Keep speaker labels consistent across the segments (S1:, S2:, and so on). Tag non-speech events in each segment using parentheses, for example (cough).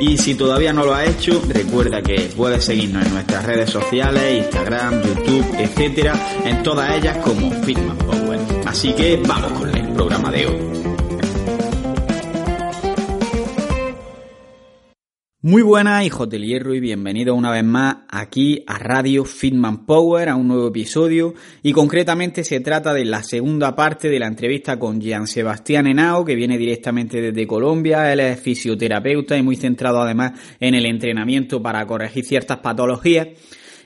S1: Y si todavía no lo has hecho, recuerda que puedes seguirnos en nuestras redes sociales, Instagram, YouTube, etcétera, en todas ellas como Fitman Power. Así que vamos con el programa de hoy. Muy buenas, hijos del hierro, y bienvenidos una vez más aquí a Radio Fitman Power, a un nuevo episodio. Y concretamente se trata de la segunda parte de la entrevista con Jean Sebastián Henao, que viene directamente desde Colombia. Él es fisioterapeuta y muy centrado además en el entrenamiento para corregir ciertas patologías.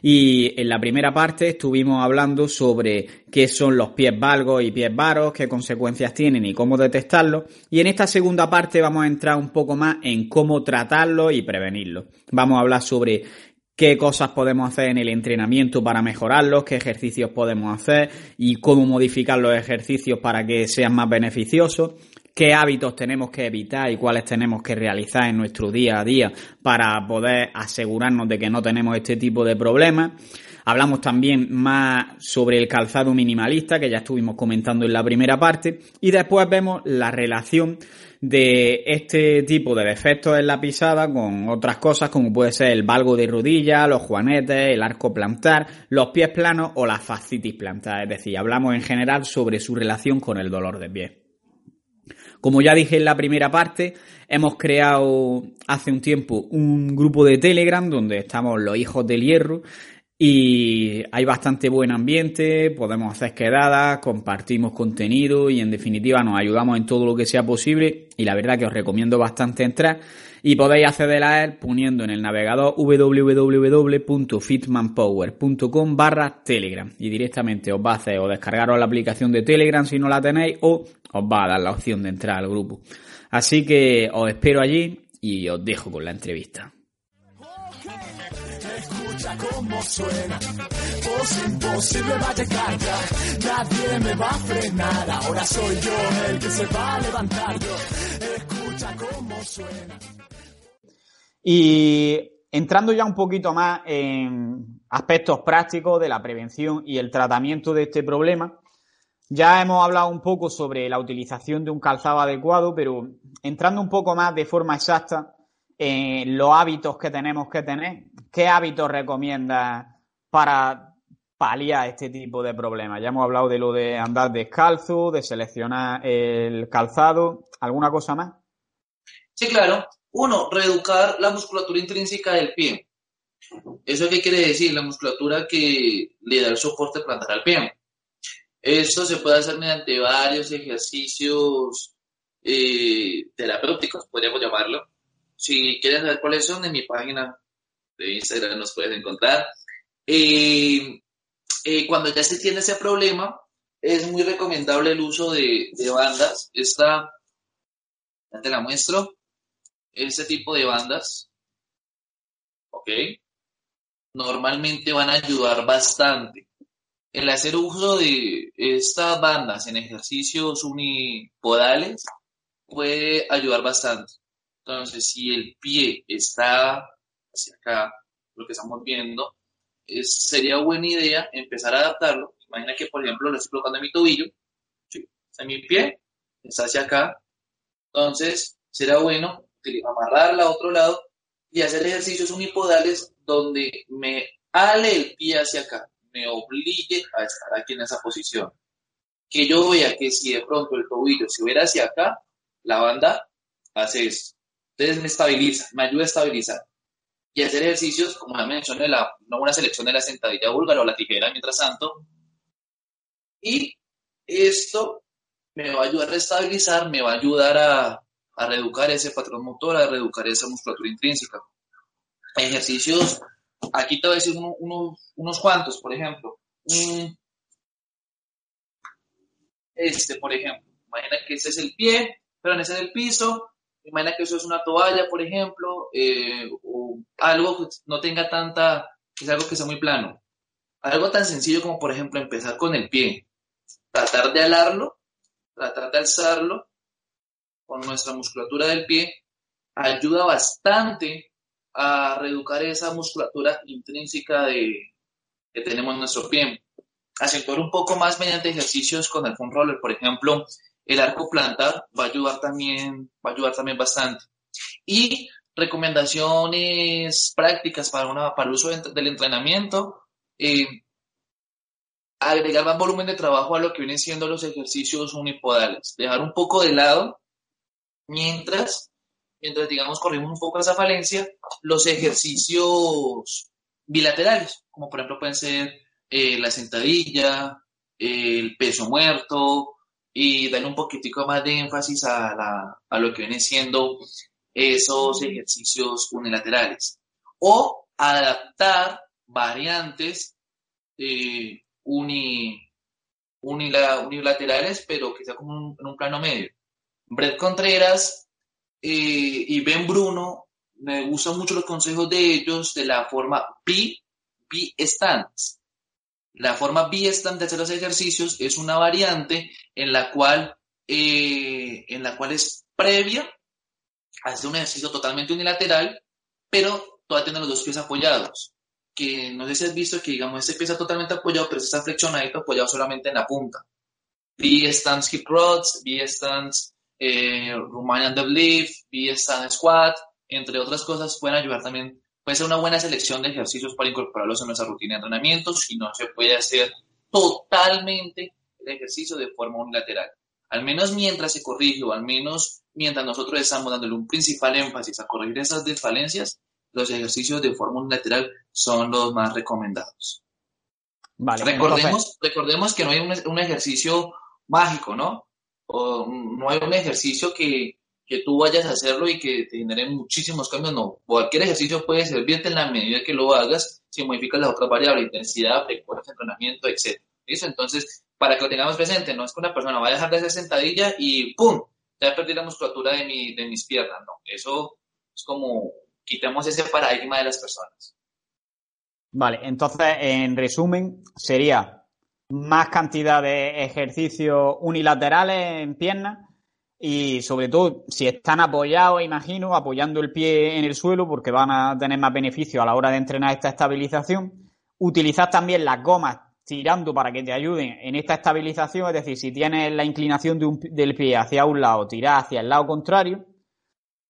S1: Y en la primera parte estuvimos hablando sobre qué son los pies valgos y pies varos, qué consecuencias tienen y cómo detectarlos. Y en esta segunda parte vamos a entrar un poco más en cómo tratarlos y prevenirlos. Vamos a hablar sobre qué cosas podemos hacer en el entrenamiento para mejorarlos, qué ejercicios podemos hacer y cómo modificar los ejercicios para que sean más beneficiosos qué hábitos tenemos que evitar y cuáles tenemos que realizar en nuestro día a día para poder asegurarnos de que no tenemos este tipo de problemas. Hablamos también más sobre el calzado minimalista, que ya estuvimos comentando en la primera parte, y después vemos la relación de este tipo de defectos en la pisada con otras cosas como puede ser el valgo de rodilla, los juanetes, el arco plantar, los pies planos o la fascitis plantar. Es decir, hablamos en general sobre su relación con el dolor de pie. Como ya dije en la primera parte, hemos creado hace un tiempo un grupo de Telegram donde estamos los hijos del hierro y hay bastante buen ambiente, podemos hacer quedadas, compartimos contenido y en definitiva nos ayudamos en todo lo que sea posible y la verdad que os recomiendo bastante entrar y podéis acceder a él poniendo en el navegador www.fitmanpower.com barra Telegram y directamente os va a hacer o descargaros la aplicación de Telegram si no la tenéis o os va a dar la opción de entrar al grupo. Así que os espero allí y os dejo con la entrevista. nadie me va a frenar, ahora soy yo el que se va a levantar escucha cómo suena. Y entrando ya un poquito más en aspectos prácticos de la prevención y el tratamiento de este problema, ya hemos hablado un poco sobre la utilización de un calzado adecuado, pero entrando un poco más de forma exacta en los hábitos que tenemos que tener, ¿qué hábitos recomiendas para paliar este tipo de problemas? Ya hemos hablado de lo de andar descalzo, de seleccionar el calzado, ¿alguna cosa más?
S2: Sí, claro. Uno, reeducar la musculatura intrínseca del pie. ¿Eso qué quiere decir? La musculatura que le da el soporte plantar al pie. Esto se puede hacer mediante varios ejercicios eh, terapéuticos, podríamos llamarlo. Si quieren saber cuáles son, en mi página de Instagram nos puedes encontrar. Eh, eh, cuando ya se tiene ese problema, es muy recomendable el uso de, de bandas. Esta, ya te la muestro este tipo de bandas, ¿ok? Normalmente van a ayudar bastante. El hacer uso de estas bandas en ejercicios unipodales puede ayudar bastante. Entonces, si el pie está hacia acá, lo que estamos viendo, sería buena idea empezar a adaptarlo. Imagina que, por ejemplo, lo estoy colocando en mi tobillo, ¿sí? en mi pie, está hacia acá. Entonces, será bueno amarrarla a otro lado y hacer ejercicios unipodales donde me ale el pie hacia acá, me obligue a estar aquí en esa posición. Que yo vea que si de pronto el tobillo se hubiera hacia acá, la banda hace esto. Entonces me estabiliza, me ayuda a estabilizar. Y hacer ejercicios, como la mencioné, la, una selección de la sentadilla búlgara o la tijera, mientras tanto. Y esto me va a ayudar a estabilizar, me va a ayudar a, a reeducar ese patrón motor, a reeducar esa musculatura intrínseca. Ejercicios, aquí te voy a decir unos cuantos, por ejemplo. Mm. Este, por ejemplo, imagina que ese es el pie, pero ese es el piso, imagina que eso es una toalla, por ejemplo, eh, o algo que no tenga tanta es algo que está muy plano. Algo tan sencillo como, por ejemplo, empezar con el pie. Tratar de alarlo, tratar de alzarlo con nuestra musculatura del pie, ayuda bastante a reeducar esa musculatura intrínseca que tenemos en nuestro pie. Acentuar un poco más mediante ejercicios con el foam roller, por ejemplo, el arco plantar va a ayudar también, va a ayudar también bastante. Y recomendaciones prácticas para, una, para el uso del entrenamiento, eh, agregar más volumen de trabajo a lo que vienen siendo los ejercicios unipodales, dejar un poco de lado mientras, mientras digamos corrimos un poco esa falencia, los ejercicios bilaterales, como por ejemplo pueden ser eh, la sentadilla, el peso muerto, y darle un poquitico más de énfasis a, la, a lo que viene siendo esos ejercicios unilaterales. O adaptar variantes eh, unilaterales, pero que sea como en un plano medio. Brett Contreras eh, y Ben Bruno, me gustan mucho los consejos de ellos de la forma B, B stance. La forma B-stand de hacer los ejercicios es una variante en la cual, eh, en la cual es previa a hacer un ejercicio totalmente unilateral, pero todavía tiene los dos pies apoyados. Que no sé si has visto que, digamos, este pie está totalmente apoyado, pero está flexionadito apoyado solamente en la punta. B-stance hip rods, B-stance eh, Romanian deadlift, B-stance squat, entre otras cosas, pueden ayudar también puede ser una buena selección de ejercicios para incorporarlos en nuestra rutina de entrenamiento si no se puede hacer totalmente el ejercicio de forma unilateral. Al menos mientras se corrige o al menos mientras nosotros estamos dándole un principal énfasis a corregir esas desfalencias, los ejercicios de forma unilateral son los más recomendados. Vale, recordemos, recordemos que no hay un, ejercicio mágico, ¿no? O no hay un ejercicio que, que tú vayas a hacerlo y que te genere muchísimos cambios, no. Cualquier ejercicio puede servirte en la medida que lo hagas si modificas las otras variables, intensidad, frecuencia, entrenamiento, etc. ¿Listo? Entonces, para que lo tengamos presente, no es que una persona vaya a dejar de hacer sentadilla y ¡pum! Ya perdí la musculatura de, mi, de mis piernas, no. Eso es como quitamos ese paradigma de las personas.
S1: Vale, entonces, en resumen, sería más cantidad de ejercicios unilaterales en piernas y sobre todo si están apoyados, imagino, apoyando el pie en el suelo porque van a tener más beneficio a la hora de entrenar esta estabilización. Utilizar también las gomas tirando para que te ayuden en esta estabilización, es decir, si tienes la inclinación del pie hacia un lado, tirar hacia el lado contrario.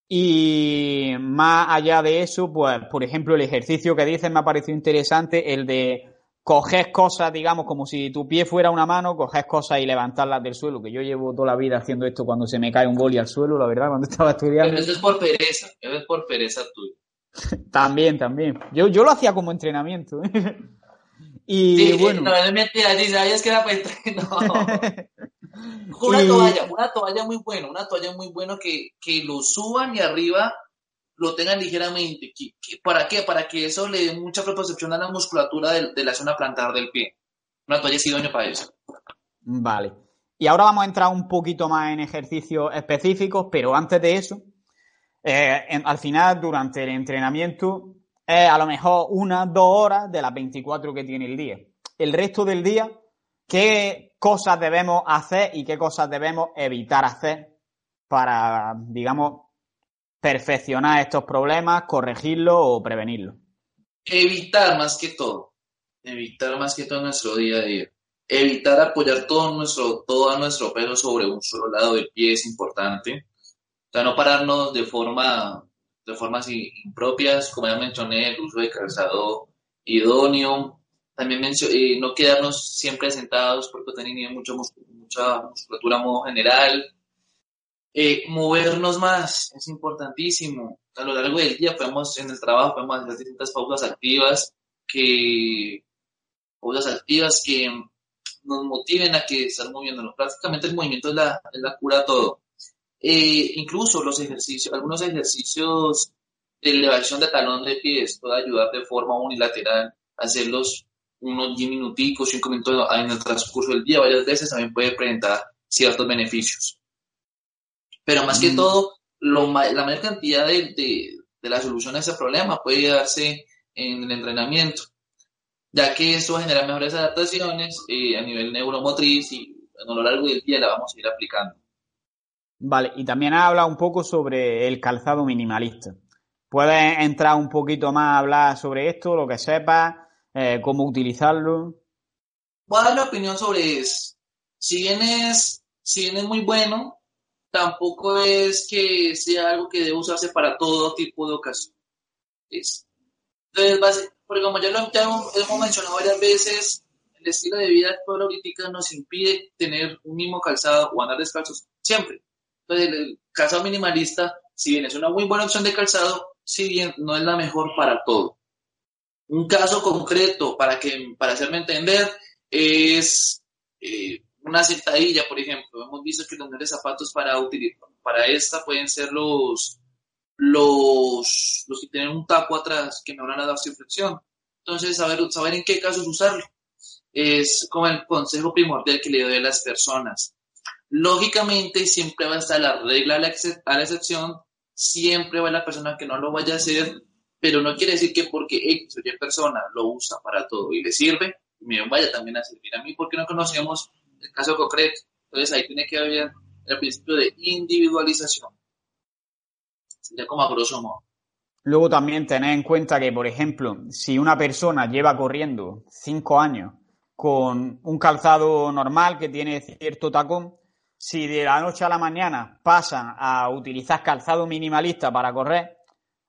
S1: Y más allá de eso, pues, por ejemplo, el ejercicio que dices me ha parecido interesante, el de coges cosas, digamos, como si tu pie fuera una mano, coges cosas y levantarlas del suelo, que yo llevo toda la vida haciendo esto cuando se me cae un boli al suelo, la verdad, (laughs) cuando estaba estudiando.
S2: Pero eso es por pereza, eso es por pereza tuya. (laughs)
S1: también, también. Yo, yo lo hacía como entrenamiento. (laughs) y
S2: sí,
S1: bueno.
S2: No, es mentira, si sabías que era para entrenar. una toalla, una toalla muy buena, una toalla muy buena que, que lo suban y arriba lo tengan ligeramente. ¿Para qué? Para que eso le dé mucha propiocepción a la musculatura de, la zona plantar del pie. Una toalla es idóneo para eso.
S1: Vale. Y ahora vamos a entrar un poquito más en ejercicios específicos, pero antes de eso, eh, al final, durante el entrenamiento, es a lo mejor unas dos horas de las 24 que tiene el día. El resto del día, ¿qué cosas debemos hacer y qué cosas debemos evitar hacer para, digamos, perfeccionar estos problemas, corregirlos o prevenirlos?
S2: Evitar más que todo, evitar más que todo nuestro día a día. Evitar apoyar todo nuestro, todo nuestro peso sobre un solo lado del pie es importante. O sea, no pararnos de forma de formas impropias, como ya mencioné, el uso de calzado idóneo. También eh, no quedarnos siempre sentados porque tenemos mucha, mucha musculatura a modo general. Eh, movernos más es importantísimo. A lo largo del día podemos, en el trabajo, podemos hacer distintas pausas activas que, pausas activas que nos motiven a que estar moviéndonos. Prácticamente el movimiento es la, es la cura a todo. Eh, incluso los ejercicios, algunos ejercicios de elevación de talón de pies puede ayudar de forma unilateral hacerlos unos 10 minuticos, 5 minutos en el transcurso del día, varias veces también puede presentar ciertos beneficios. Pero más que mm. todo, lo, la mayor cantidad de, de, la solución a ese problema puede darse en el entrenamiento. ya que esto genera mejores adaptaciones eh, a nivel neuromotriz y a lo largo del día la vamos a ir aplicando.
S1: Vale, y también ha hablado un poco sobre el calzado minimalista. ¿Puedes entrar un poquito más a hablar sobre esto, lo que sepas, eh, cómo utilizarlo?
S2: Voy a dar mi opinión sobre eso. Si bien es, si bien es muy bueno, tampoco es que sea algo que debe usarse para todo tipo de ocasión. Entonces, porque como ya lo hemos mencionado varias veces, el estilo de vida actual nos impide tener un mismo calzado o andar descalzos siempre. Entonces, el calzado minimalista, si bien es una muy buena opción de calzado, si bien no es la mejor para todo. Un caso concreto para, que, para hacerme entender es eh, una sentadilla, por ejemplo. Hemos visto que los mejores zapatos para, para esta pueden ser los, los, los que tienen un taco atrás que mejoran la adaptación flexión. Entonces, saber, saber en qué casos usarlo es como el consejo primordial que le doy a las personas. Lógicamente, siempre va a estar la regla a la, excepción, siempre va la persona que no lo vaya a hacer, pero no quiere decir que porque X o Y persona lo usa para todo y le sirve, me vaya también a servir a mí porque no conocemos el caso concreto. Entonces ahí tiene que haber el principio de individualización. Sería como a grosso modo.
S1: Luego también tener en cuenta que, por ejemplo, si una persona lleva corriendo cinco años con un calzado normal que tiene cierto tacón, si de la noche a la mañana pasan a utilizar calzado minimalista para correr,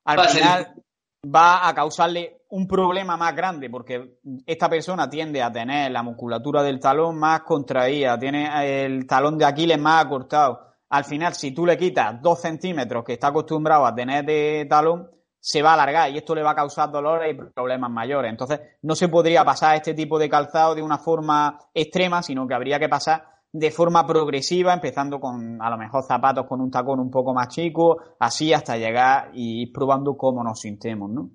S1: al final va a causarle un problema más grande porque esta persona tiende a tener la musculatura del talón más contraída, tiene el talón de Aquiles más acortado. Al final, si tú le quitas dos centímetros que está acostumbrado a tener de talón, se va a alargar y esto le va a causar dolores y problemas mayores. Entonces, no se podría pasar este tipo de calzado de una forma extrema, sino que habría que pasar de forma progresiva, empezando con a lo mejor zapatos con un tacón un poco más chico, así hasta llegar y ir probando cómo nos sintemos, ¿no?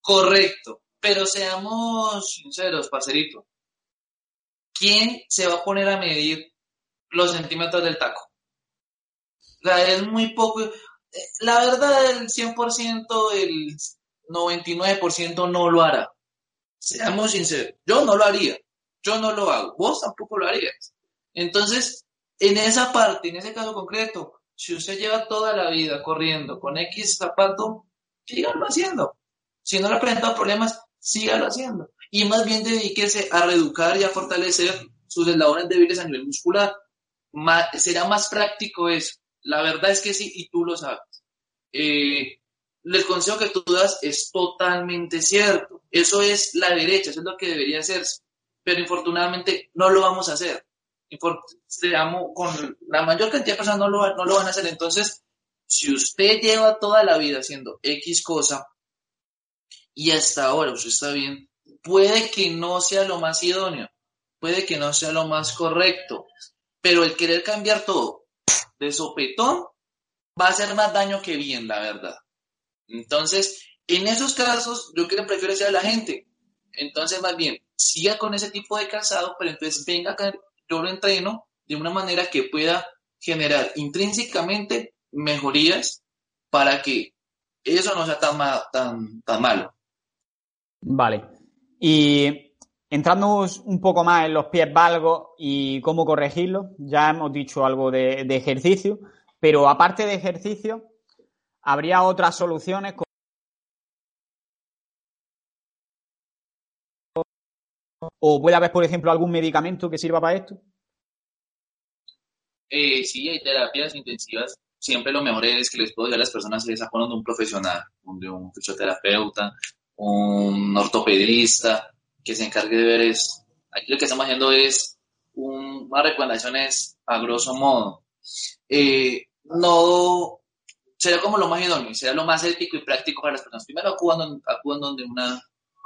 S2: Correcto, pero seamos sinceros, parcerito. ¿Quién se va a poner a medir los centímetros del taco? Es muy poco. La verdad, el 100%, el 99% no lo hará. Seamos sinceros, yo no lo haría, yo no lo hago, vos tampoco lo harías. Entonces, en esa parte, en ese caso concreto, si usted lleva toda la vida corriendo con X zapato, sígalo haciendo. Si no le ha presentado problemas, sígalo haciendo. Y más bien dedíquese a reeducar y a fortalecer sus eslabones débiles a nivel muscular. será más práctico eso. La verdad es que sí, y tú lo sabes. Eh, el consejo que tú das es totalmente cierto. Eso es la derecha, eso es lo que debería hacerse. Pero infortunadamente no lo vamos a hacer con la mayor cantidad de personas no lo, no lo van a hacer. Entonces, si usted lleva toda la vida haciendo X cosa y hasta ahora usted está bien, puede que no sea lo más idóneo, puede que no sea lo más correcto, pero el querer cambiar todo de sopetón va a hacer más daño que bien, la verdad. Entonces, en esos casos, yo que prefiero decir a la gente, entonces más bien, siga con ese tipo de calzado, pero entonces venga lo entreno de una manera que pueda generar intrínsecamente mejorías para que eso no sea tan, tan, tan malo.
S1: Vale. Y entrando un poco más en los pies valgos y cómo corregirlos, ya hemos dicho algo de, de ejercicio, pero aparte de ejercicio, ¿habría otras soluciones? ¿O puede haber, por ejemplo, algún medicamento que sirva para esto?
S2: Eh, sí, hay terapias intensivas. Siempre lo mejor es que les puedo decir a las personas es acuerdan de un profesional, de un fisioterapeuta, un ortopedista, que se encargue de ver eso. Aquí lo que estamos haciendo es un, unas recomendaciones a grosso modo. Eh, no sería como lo más idóneo, sería lo más ético y práctico para las personas. Primero acudan, acudan una,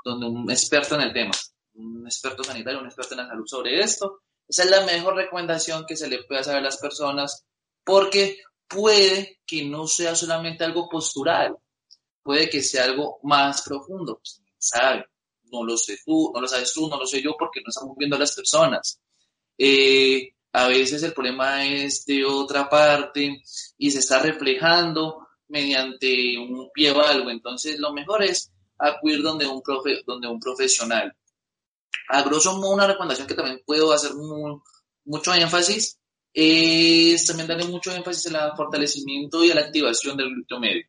S2: donde un experto en el tema un experto sanitario, un experto en la salud sobre esto. Esa es la mejor recomendación que se le puede hacer a las personas porque puede que no sea solamente algo postural, puede que sea algo más profundo. sabe, no lo sé tú, no lo sabes tú, no lo sé yo porque no estamos viendo a las personas. Eh, a veces el problema es de otra parte y se está reflejando mediante un pie o algo. Entonces, lo mejor es acudir donde un, profe, donde un profesional a grosso modo una recomendación que también puedo hacer mucho énfasis es también darle mucho énfasis al fortalecimiento y a la activación del glúteo medio.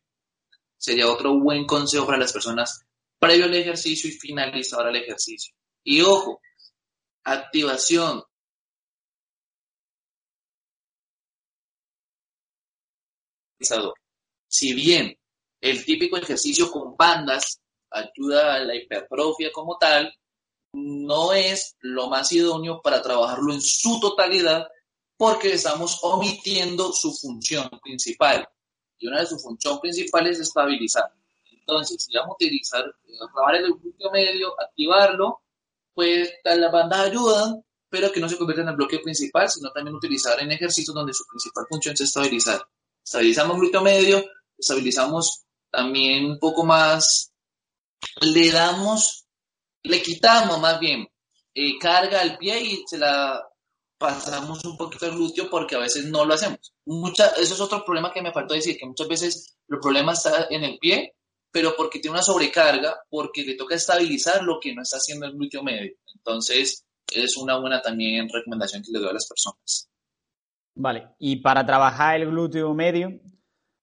S2: Sería otro buen consejo para las personas previo al ejercicio y finalizador al ejercicio. Y ojo, activación. Si bien el típico ejercicio con bandas ayuda a la hipertrofia como tal, no es lo más idóneo para trabajarlo en su totalidad porque estamos omitiendo su función principal. Y una de sus funciones principales es estabilizar. Entonces, si vamos a utilizar, eh, trabajar el glúteo medio, activarlo, pues las bandas ayudan, pero que no se convierta en el bloque principal, sino también utilizar en ejercicios donde su principal función es estabilizar. Estabilizamos el medio, estabilizamos también un poco más, le damos, le quitamos más bien eh, carga al pie y se la pasamos un poquito al glúteo porque a veces no lo hacemos. Mucha, eso es otro problema que me faltó decir, que muchas veces el problema está en el pie, pero porque tiene una sobrecarga, porque le toca estabilizar lo que no está haciendo el glúteo medio. Entonces, es una buena también recomendación que le doy a las personas.
S1: Vale, y para trabajar el glúteo medio,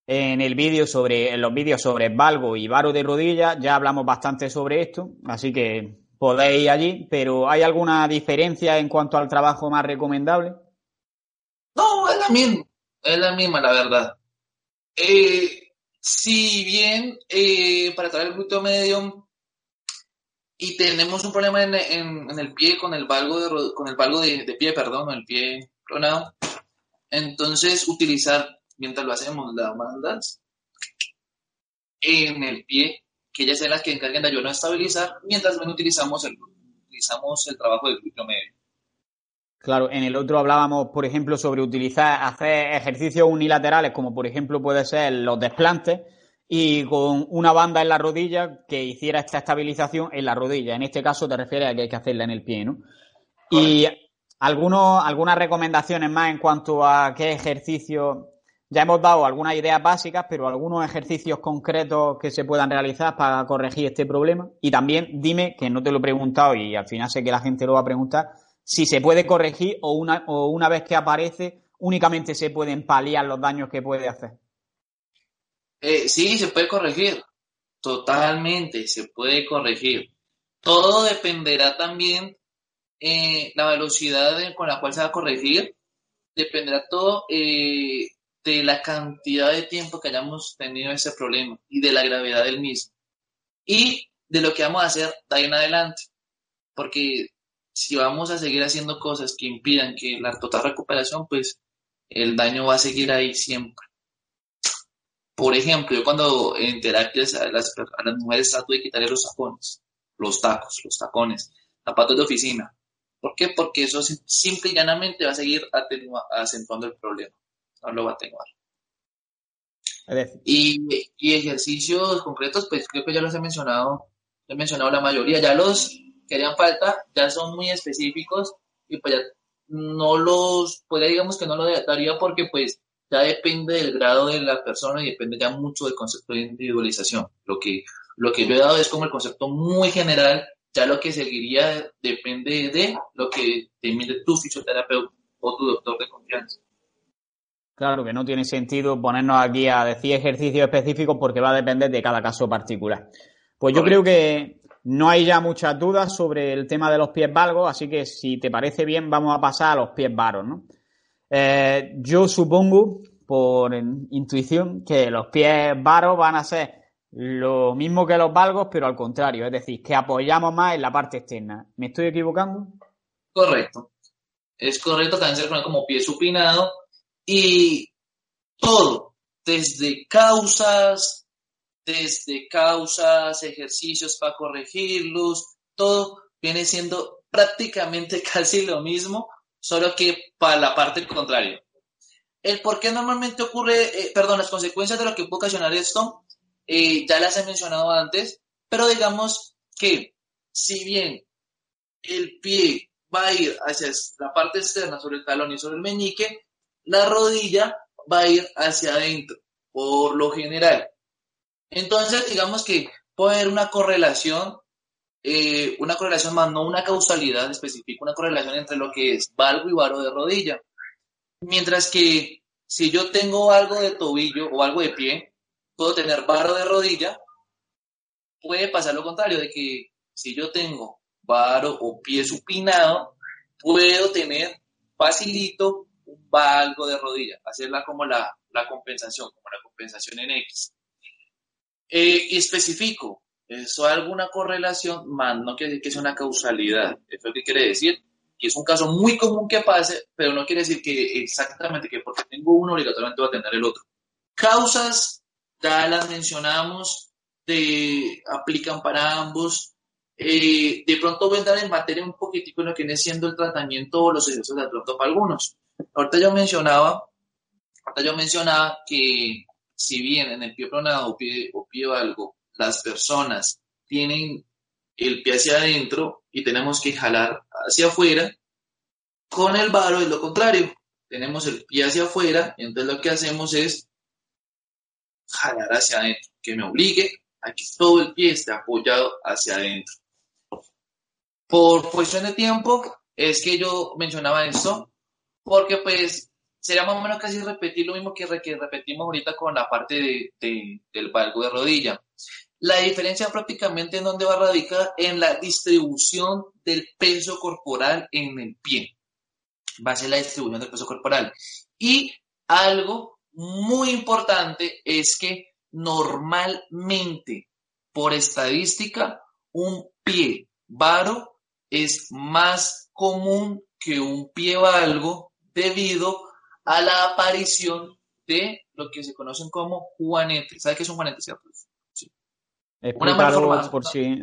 S1: en el vídeo sobre, los vídeos sobre valgo y varo de rodilla, ya hablamos bastante sobre esto, así que podéis ir allí, pero ¿hay alguna diferencia en cuanto al trabajo más recomendable?
S2: No, es la misma, es la misma, la verdad. Eh, si bien eh, para traer el glúteo medio y tenemos un problema en, el pie con el valgo de, con el valgo de, pie, perdón, el pie pronado, entonces utilizar mientras lo hacemos las bandas en el pie, que ellas sean las que encarguen de ayudar a estabilizar, mientras bueno, utilizamos el, utilizamos el trabajo del glúteo medio.
S1: Claro, en el otro hablábamos, por ejemplo, sobre utilizar, hacer ejercicios unilaterales, como por ejemplo puede ser los desplantes, y con una banda en la rodilla que hiciera esta estabilización en la rodilla. En este caso te refieres a que hay que hacerla en el pie, ¿no? Y algunos, algunas recomendaciones más en cuanto a qué ejercicio ya hemos dado algunas ideas básicas, pero algunos ejercicios concretos que se puedan realizar para corregir este problema. Y también dime, que no te lo he preguntado y al final sé que la gente lo va a preguntar, si se puede corregir o una, o una vez que aparece únicamente se pueden paliar los daños que puede hacer.
S2: Eh, sí, se puede corregir. Totalmente, se puede corregir. Todo dependerá también eh, la velocidad con la cual se va a corregir. Dependerá todo eh, de la cantidad de tiempo que hayamos tenido ese problema y de la gravedad del mismo. Y de lo que vamos a hacer de ahí en adelante. Porque si vamos a seguir haciendo cosas que impidan que la total recuperación, pues el daño va a seguir ahí siempre. Por ejemplo, yo cuando en terapias a las, a las mujeres trato de quitarle los tacones, los tacos, los tacones, zapatos de oficina. ¿Por qué? Porque eso simple y llanamente va a seguir acentuando el problema no lo va a tener. Y, y, ejercicios concretos, pues creo que ya los he mencionado, he mencionado la mayoría, ya los que harían falta, ya son muy específicos y pues ya no los, pues digamos que no lo daría porque pues ya depende del grado de la persona y depende ya mucho del concepto de individualización. Lo que, lo que yo he dado es como el concepto muy general, ya lo que seguiría depende de lo que te tu fisioterapeuta o tu doctor de confianza.
S1: Claro que no tiene sentido ponernos aquí a decir ejercicios específicos porque va a depender de cada caso particular. Pues yo creo que no hay ya muchas dudas sobre el tema de los pies valgos, así que si te parece bien vamos a pasar a los pies varos, ¿no? Eh, yo supongo, por intuición, que los pies varos van a ser lo mismo que los valgos, pero al contrario, es decir, que apoyamos más en la parte externa. ¿Me estoy equivocando?
S2: Correcto. Es correcto, también se como pie supinado y todo, desde causas, desde causas, ejercicios para corregirlos, todo viene siendo prácticamente (laughs) casi lo mismo, solo que para la parte contraria. El por qué normalmente ocurre, eh, perdón, las consecuencias de lo que puede ocasionar esto, eh, ya las he mencionado antes, pero digamos que si bien el pie va a ir hacia la parte externa sobre el talón y sobre el meñique, la rodilla va a ir hacia adentro, por lo general. Entonces, digamos que puede haber una correlación eh, una correlación más, no una causalidad específica, una correlación entre lo que es valgo y varo de rodilla. Mientras que si yo tengo algo de tobillo o algo de pie, puedo tener varo de rodilla, puede pasar lo contrario, de que si yo tengo varo o pie supinado, puedo tener facilito un valgo de rodilla, hacerla como la, la compensación, como la compensación en X. Eh, y especifico, eso alguna correlación, más no quiere decir que es una causalidad. Eso es lo que quiere decir que es un caso muy común que pase, pero no quiere decir que exactamente que porque tengo uno obligatoriamente va a tener el otro. Causas, ya las mencionamos, de, aplican para ambos. Eh, de pronto voy a entrar en materia un poquitico en lo que viene siendo el tratamiento o los ejercicios de pronto para algunos. Ahorita yo mencionaba, ahorita yo mencionaba que si bien en el pie pronado o pie, o pie valgo las personas tienen el pie hacia adentro y tenemos que jalar hacia afuera, con el varo es lo contrario. Tenemos el pie hacia afuera entonces lo que hacemos es jalar hacia adentro, que me obligue a que todo el pie esté apoyado hacia adentro. Por cuestión de tiempo, es que yo mencionaba esto, porque pues sería más o menos casi repetir lo mismo que, repetimos ahorita con la parte del valgo de rodilla. La diferencia prácticamente en dónde va a radicar en la distribución del peso corporal en el pie. Va a ser la distribución del peso corporal. Y algo muy importante es que normalmente, por estadística, un pie varo es más común que un pie valgo debido a la aparición de lo que se conocen como juanetes. ¿Sabe qué es un juanete, cierto?
S1: una malformación. Por si...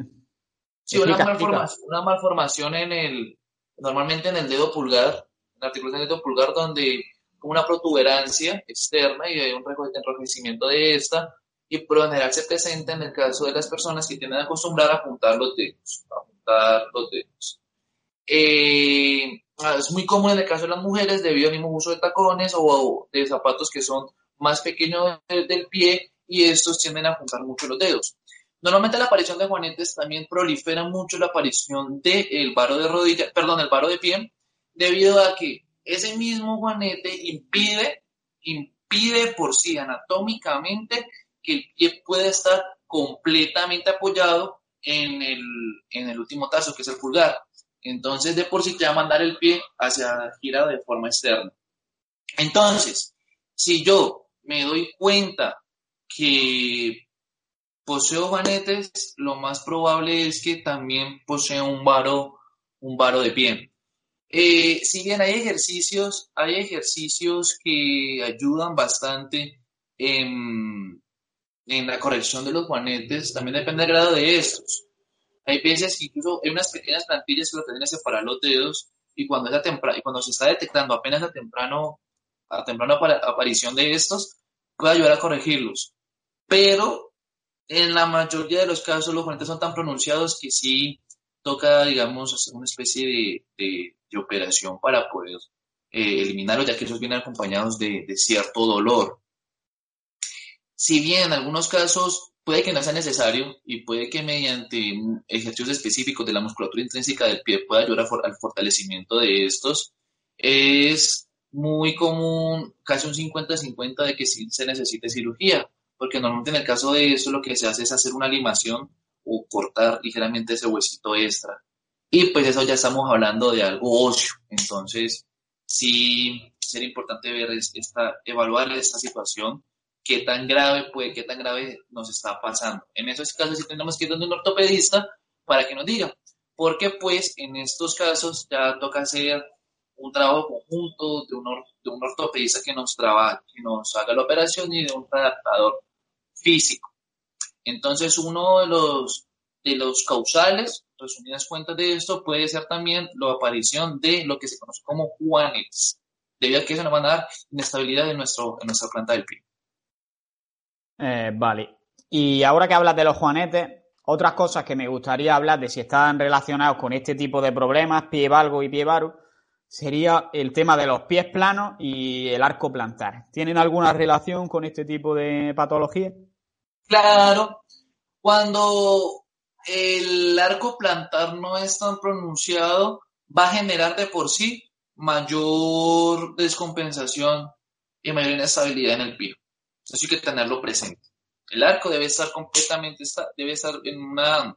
S2: Sí, una, malformación, una malformación en el, normalmente en el dedo pulgar, en la articulación del dedo pulgar, donde una protuberancia externa y hay un enrojecimiento de esta, y por lo general se presenta en el caso de las personas que tienen a acostumbrar a juntar los dedos, a juntar los dedos. Eh, es muy común en el caso de las mujeres debido al mismo uso de tacones o de zapatos que son más pequeños del pie y estos tienden a juntar mucho los dedos. Normalmente la aparición de juanetes también prolifera mucho la aparición del el varo de rodilla, perdón, el varo de pie, debido a que ese mismo juanete impide, impide por sí anatómicamente que el pie pueda estar completamente apoyado en el, en el último tazo, que es el pulgar. Entonces, de por sí te va a mandar el pie hacia gira de forma externa. Entonces, si yo me doy cuenta que poseo juanetes, lo más probable es que también posea un varo, un varo de pie. Eh, si bien hay ejercicios, hay ejercicios que ayudan bastante en, en, la corrección de los juanetes, también depende del grado de estos. Hay veces que incluso hay unas pequeñas plantillas que lo a separar los dedos y cuando, es a y cuando se está detectando apenas a temprano, a temprano aparición de estos, puede ayudar a corregirlos. Pero en la mayoría de los casos los juanetes son tan pronunciados que sí toca, digamos, hacer una especie de, de, operación para poder eh, eliminarlos, ya que esos vienen acompañados de, de, cierto dolor. Si bien en algunos casos puede que no sea necesario y puede que mediante ejercicios específicos de la musculatura intrínseca del pie pueda ayudar al fortalecimiento de estos, es muy común, casi un 50-50 de que sí se necesite cirugía porque normalmente en el caso de eso lo que se hace es hacer una limación o cortar ligeramente ese huesito extra. Y pues eso ya estamos hablando de algo óseo. Entonces, sí sería importante ver esta, evaluar esta situación, qué tan grave puede, qué tan grave nos está pasando. En esos casos sí tenemos que ir donde un ortopedista para que nos diga, porque pues en estos casos ya toca hacer un trabajo conjunto de un, de un ortopedista que nos trabaje, que nos haga la operación y de un adaptador físico. Entonces, uno de los, de los causales, resumidas cuentas de esto, puede ser también la aparición de lo que se conoce como juanetes, debido a que eso nos va a dar inestabilidad en, nuestro, en nuestra planta del pie.
S1: Eh, vale. Y ahora que hablas de los juanetes, otras cosas que me gustaría hablar de si están relacionados con este tipo de problemas, pie valgo y pie varo, sería el tema de los pies planos y el arco plantar. ¿Tienen alguna relación con este tipo de patología?
S2: Claro, cuando el arco plantar no es tan pronunciado, va a generar de por sí mayor descompensación y mayor inestabilidad en el pie. Eso hay que tenerlo presente. El arco debe estar completamente, debe estar en una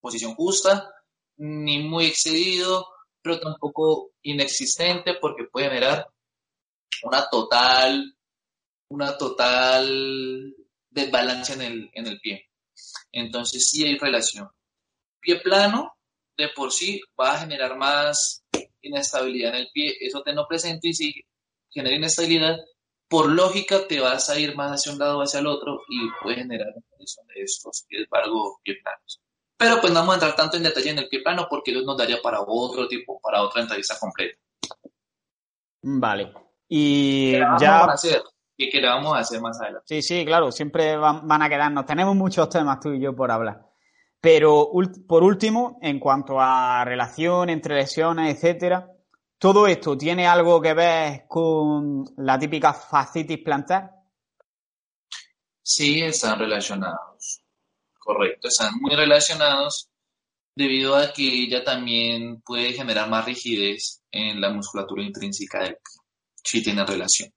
S2: posición justa, ni muy excedido, pero tampoco inexistente porque puede generar una total, una total desbalance en el, en el pie. Entonces sí hay relación. Pie plano, de por sí, va a generar más inestabilidad en el pie. Eso te no presente y si genera inestabilidad, por lógica te vas a ir más hacia un lado o hacia el otro y puede generar una de estos pies largos, pie planos. Pero pues no vamos a entrar tanto en detalle en el pie plano porque eso nos daría para otro tipo, para otra entrevista completa.
S1: Vale. Y
S2: ya... hacer? ¿Y qué le vamos a hacer más adelante?
S1: Sí, sí, claro, siempre van, van a quedarnos. Tenemos muchos temas tú y yo por hablar. Pero por último, en cuanto a relación entre lesiones, etcétera, ¿todo esto tiene algo que ver con la típica fascitis plantar?
S2: Sí, están relacionados correcto, están muy relacionados debido a que ella también puede generar más rigidez en la musculatura intrínseca del pie, si tiene relación.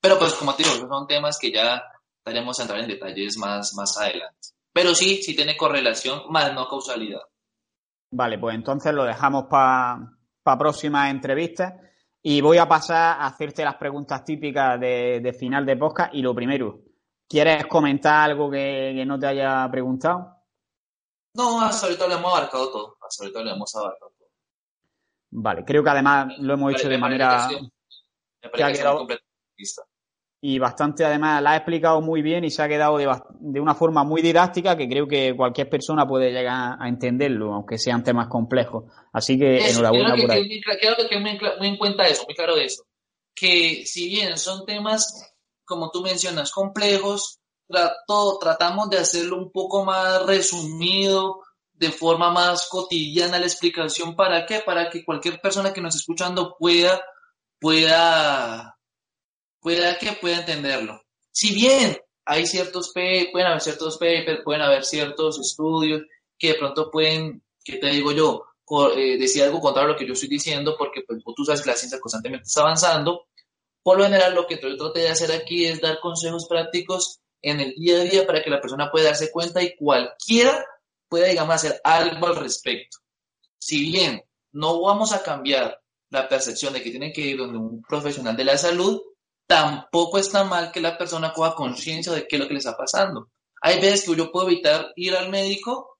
S2: Pero pues como te digo, son temas que ya estaremos a entrar en detalles más, más adelante. Pero sí, sí tiene correlación, más no causalidad.
S1: Vale, pues entonces lo dejamos para pa próximas entrevistas y voy a pasar a hacerte las preguntas típicas de, de final de podcast y lo primero, ¿Quieres comentar algo que, no te haya preguntado?
S2: No, hasta ahorita lo hemos abarcado todo. Hasta ahorita lo hemos abarcado todo.
S1: Vale, creo que además lo hemos hecho de manera. Que ha quedado... Y bastante, además, la ha explicado muy bien y se ha quedado de, una forma muy didáctica que creo que cualquier persona puede llegar a entenderlo, aunque sean temas complejos. Así que enhorabuena
S2: por ahí. Quiero que muy en cuenta eso, muy claro de eso. Que si bien son temas como tú mencionas, complejos, tratamos de hacerlo un poco más resumido, de forma más cotidiana la explicación. ¿Para qué? Para que cualquier persona que nos esté escuchando pueda, pueda, pueda que pueda entenderlo. Si bien hay ciertos pueden haber ciertos papers, pueden haber ciertos estudios que de pronto pueden, que te digo yo, eh, decir algo contrario a lo que yo estoy diciendo, porque pues, tú sabes que la ciencia constantemente está avanzando, por lo general, lo que yo traté de hacer aquí es dar consejos prácticos en el día a día para que la persona pueda darse cuenta y cualquiera pueda, digamos, hacer algo al respecto. Si bien no vamos a cambiar la percepción de que tiene que ir donde un profesional de la salud, tampoco está mal que la persona coja conciencia de qué es lo que le está pasando. Hay veces que yo puedo evitar ir al médico,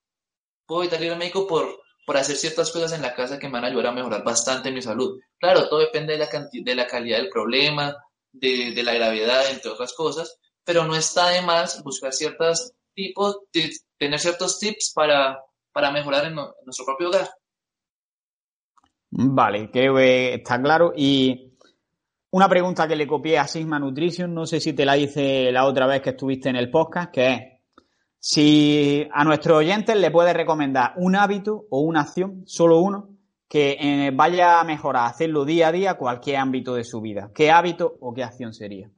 S2: puedo evitar ir al médico por por hacer ciertas cosas en la casa que me van a ayudar a mejorar bastante mi salud. Claro, todo depende de la, de la calidad del problema, de, la gravedad, entre otras cosas, pero no está de más buscar ciertos tipos, tener ciertos tips para, para mejorar en, nuestro propio hogar.
S1: Vale, creo que está claro. Y una pregunta que le copié a Sigma Nutrition, no sé si te la hice la otra vez que estuviste en el podcast, que es, si a nuestros oyentes le puedes recomendar un hábito o una acción, solo uno, que eh, vaya a mejorar, hacerlo día a día cualquier ámbito de su vida, ¿qué hábito o qué acción sería?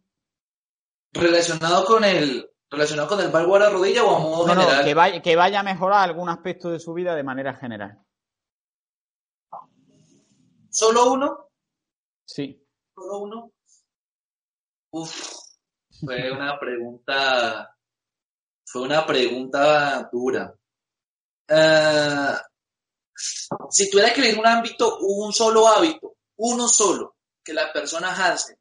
S2: Relacionado con el relacionado con el valgo a la rodilla o a modo general.
S1: que, vaya, que vaya a mejorar algún aspecto de su vida de manera general.
S2: ¿Solo uno?
S1: Sí.
S2: ¿Solo uno? Fue una pregunta fue una pregunta dura. Eh, si tuviera que ver un ámbito, un solo hábito, uno solo, que la persona hace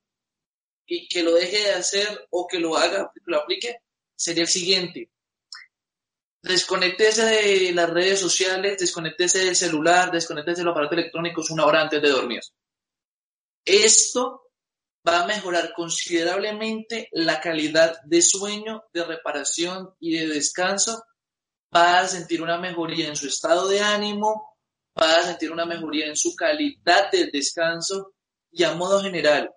S2: y que lo deje de hacer o que lo haga, que lo aplique, sería el siguiente. Desconectese de las redes sociales, desconectese del celular, desconectese de los aparatos electrónicos una hora antes de dormir. Esto va a mejorar considerablemente la calidad de sueño, de reparación y de descanso. Va a sentir una mejoría en su estado de ánimo, va a sentir una mejoría en su calidad del descanso y a modo general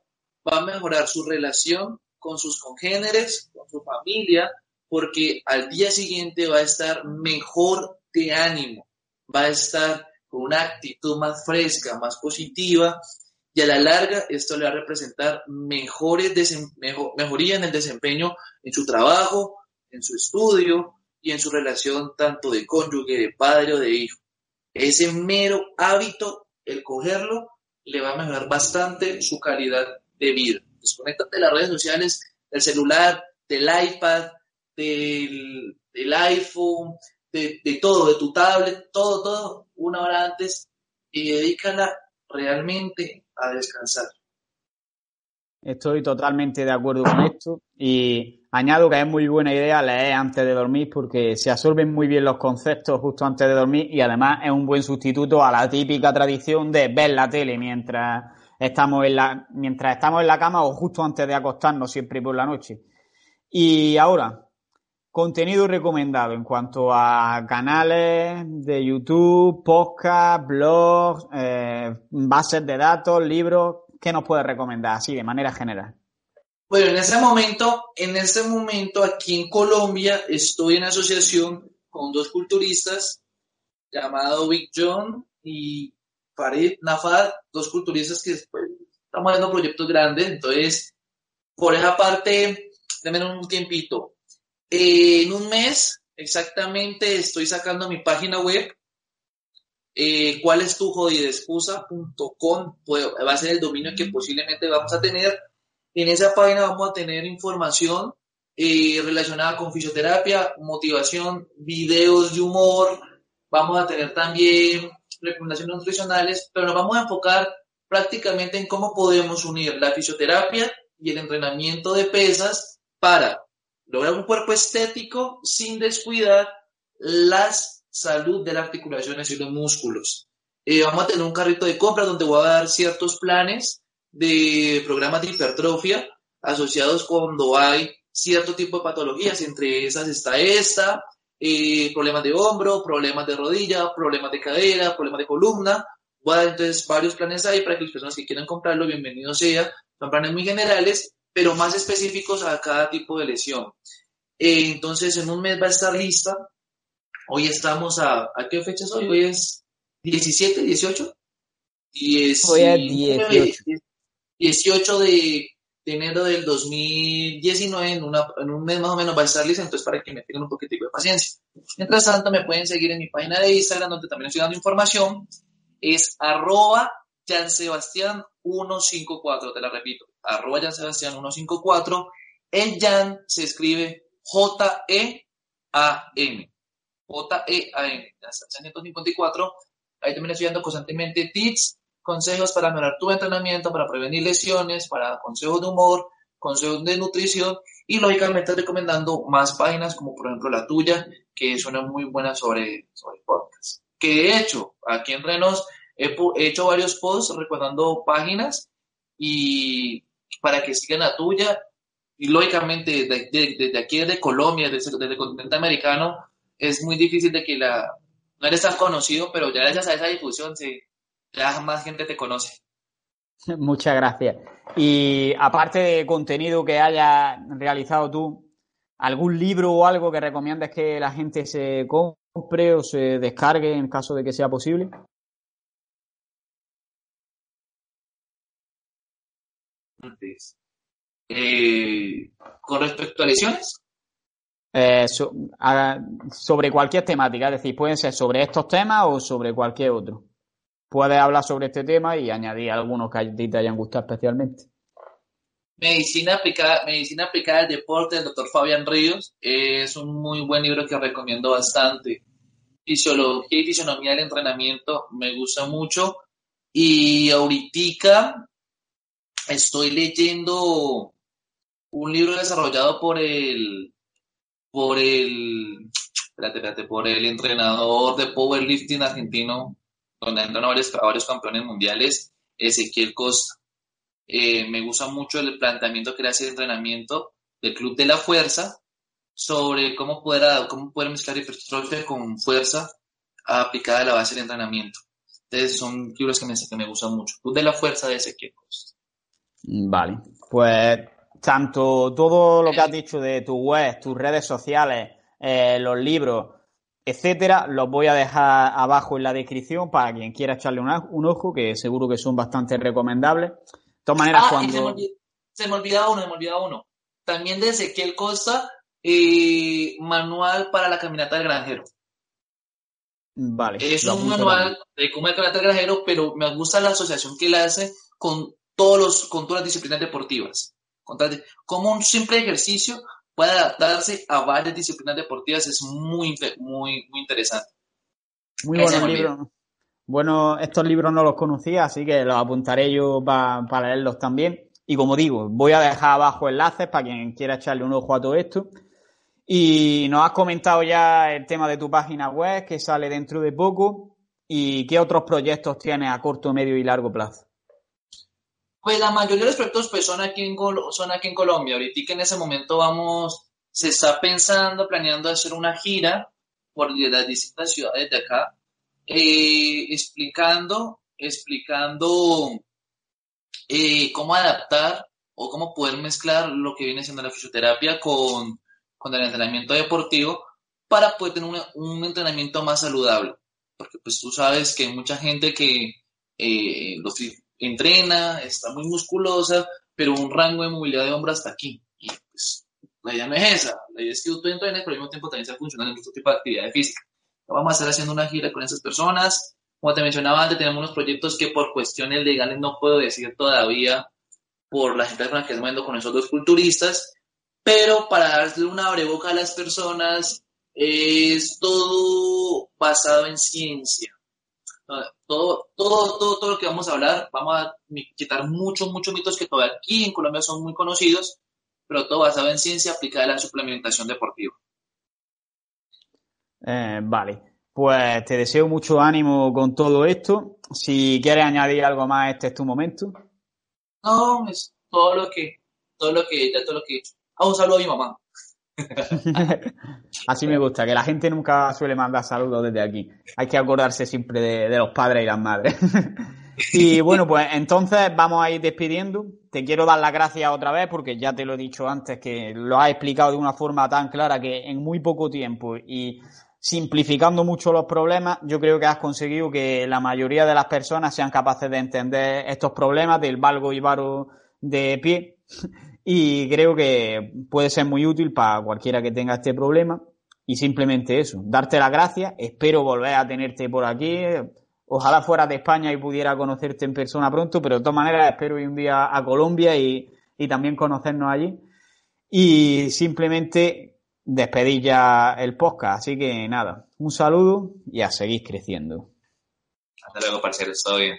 S2: va a mejorar su relación con sus congéneres, con su familia, porque al día siguiente va a estar mejor de ánimo, va a estar con una actitud más fresca, más positiva y a la larga esto le va a representar mejores mejoría en el desempeño en su trabajo, en su estudio, y en su relación tanto de cónyuge, de padre o de hijo. Ese mero hábito, el cogerlo, le va a mejorar bastante su calidad de vida. Desconéctate de las redes sociales, del celular, del iPad, del, iPhone, de, de, todo, de tu tablet, todo, todo, una hora antes y dedícala realmente a descansar.
S1: Estoy totalmente de acuerdo con esto y añado que es muy buena idea leer antes de dormir porque se absorben muy bien los conceptos justo antes de dormir y además es un buen sustituto a la típica tradición de ver la tele mientras estamos en la, mientras estamos en la cama o justo antes de acostarnos siempre por la noche. Y ahora, contenido recomendado en cuanto a canales de YouTube, podcast, blogs, eh, bases de datos, libros. ¿qué nos puede recomendar así de manera general?
S2: Bueno, en este momento, en este momento aquí en Colombia estoy en asociación con dos culturistas llamados Big John y Farid Nafad, dos culturistas que pues, estamos haciendo proyectos grandes, entonces por esa parte, denme un tiempito. En un mes exactamente estoy sacando mi página web eh, cuál es tu jodidescusa.com va a ser el dominio que posiblemente vamos a tener. En esa página vamos a tener información eh, relacionada con fisioterapia, motivación, videos de humor, vamos a tener también recomendaciones nutricionales, pero nos vamos a enfocar prácticamente en cómo podemos unir la fisioterapia y el entrenamiento de pesas para lograr un cuerpo estético sin descuidar las salud de las articulaciones y los músculos. Eh, vamos a tener un carrito de compra donde voy a dar ciertos planes de programas de hipertrofia asociados cuando hay cierto tipo de patologías, entre esas está esta, eh, problemas de hombro, problemas de rodilla, problemas de cadera, problemas de columna. Voy a dar entonces varios planes ahí para que las personas que quieran comprarlo, bienvenido sea. Son planes muy generales, pero más específicos a cada tipo de lesión. Eh, entonces, en un mes va a estar lista Hoy estamos a, ¿a qué fecha es hoy? Hoy es 17, 18.
S1: hoy es
S2: 18. de, enero del 2019, en, una, en un mes más o menos va a estar lista, entonces para que me tengan un poquitico de paciencia. Mientras tanto, me pueden seguir en mi página de Instagram, donde también estoy dando información. Es arroba Sebastián154, te la repito, arroba Sebastián154. El Jan se escribe J-E-A-N. J-E-A-N, 154. Ahí también estoy dando constantemente tips, consejos para mejorar tu entrenamiento, para prevenir lesiones, para consejos de humor, consejos de nutrición y lógicamente recomendando más páginas como por ejemplo la tuya, que es una muy buena sobre, sobre podcast. Que he hecho, aquí en Renos he, hecho varios posts recordando páginas y para que sigan la tuya y lógicamente desde, aquí desde Colombia, desde, el continente americano, es muy difícil de que la... No eres tan conocido, pero ya gracias a esa difusión sí, ya más gente te conoce. (laughs)
S1: Muchas gracias. Y aparte de contenido que hayas realizado tú, ¿algún libro o algo que recomiendes que la gente se compre o se descargue en caso de que sea posible?
S2: Eh, con respecto a lesiones.
S1: Eh, sobre cualquier temática, es decir, pueden ser sobre estos temas o sobre cualquier otro. Puedes hablar sobre este tema y añadir algunos que a ti te hayan gustado especialmente.
S2: Medicina aplicada, Medicina aplicada al deporte del doctor Fabián Ríos es un muy buen libro que recomiendo bastante. Fisiología y fisionomía del entrenamiento me gusta mucho. Y ahorita estoy leyendo un libro desarrollado por el por el, por el entrenador de powerlifting argentino, donde entran varios, varios campeones mundiales, Ezequiel Costa. Eh, me gusta mucho el planteamiento que le hace de entrenamiento del Club de la Fuerza sobre cómo poder, cómo poder mezclar hipertrofia con fuerza aplicada a la base del entrenamiento. Entonces son libros que me gustan mucho. Club de la Fuerza de Ezequiel Costa.
S1: Vale, pues tanto todo lo que has dicho de tu web, tus redes sociales, eh, los libros, etcétera, los voy a dejar abajo en la descripción para quien quiera echarle un, ojo, que seguro que son bastante recomendables. De todas maneras,
S2: ah,
S1: cuando.
S2: Se me, olvidaba uno, se me olvidaba uno. También de Ezequiel Costa eh, Manual para la Caminata del Granjero.
S1: Vale.
S2: Es un manual de cómo el caminata del granjero, pero me gusta la asociación que él hace con, todos los, con todas las disciplinas deportivas. Como un simple ejercicio puede adaptarse a varias disciplinas deportivas es muy, muy, muy interesante.
S1: Muy buen libro. Bueno, estos libros no los conocía, así que los apuntaré yo para leerlos también. Y como digo, voy a dejar abajo enlaces para quien quiera echarle un ojo a todo esto. Y nos has comentado ya el tema de tu página web que sale dentro de poco. ¿Y qué otros proyectos tienes a corto, medio y largo plazo?
S2: Pues la mayoría de los proyectos pues, son, aquí en, son aquí en Colombia. Ahorita que en ese momento vamos, se está pensando, planeando hacer una gira por las distintas ciudades de acá, eh, explicando, explicando eh, cómo adaptar o cómo poder mezclar lo que viene siendo la fisioterapia con, con el entrenamiento deportivo para poder tener un entrenamiento más saludable. Porque pues tú sabes que hay mucha gente que eh, los entrena, está muy musculosa, pero un rango de movilidad de hombro hasta aquí. Y pues la idea no es esa. La idea es que tú entrenes, pero al mismo tiempo también sea funcionando en otro tipo de actividad física. Vamos a estar haciendo una gira con esas personas. Como te mencionaba antes, tenemos unos proyectos que por cuestiones legales no puedo decir todavía por la gente con la que estamos con esos dos culturistas, pero para darle una abreboca a las personas es todo basado en ciencia. Todo, todo, todo, todo lo que vamos a hablar, vamos a quitar muchos, muchos mitos que todavía aquí en Colombia son muy conocidos, pero todo basado en ciencia aplicada a la suplementación deportiva.
S1: Eh, vale, pues te deseo mucho ánimo con todo esto. Si quieres añadir algo más, este es tu momento.
S2: No, es todo lo que, todo lo que, ya todo lo que Ah, un saludo a mi mamá. (laughs)
S1: Así me gusta, que la gente nunca suele mandar saludos desde aquí. Hay que acordarse siempre de, los padres y las madres. (laughs) y bueno, pues entonces vamos a ir despidiendo. Te quiero dar las gracias otra vez porque ya te lo he dicho antes que lo has explicado de una forma tan clara que en muy poco tiempo y simplificando mucho los problemas, yo creo que has conseguido que la mayoría de las personas sean capaces de entender estos problemas del valgo y varo de pie y creo que puede ser muy útil para cualquiera que tenga este problema. Y simplemente eso, darte las gracias. Espero volver a tenerte por aquí. Ojalá fuera de España y pudiera conocerte en persona pronto, pero de todas maneras espero ir un día a Colombia y, y también conocernos allí. Y simplemente despedir ya el podcast. Así que nada, un saludo y a seguir creciendo.
S2: Hasta luego, parceros. Todo bien.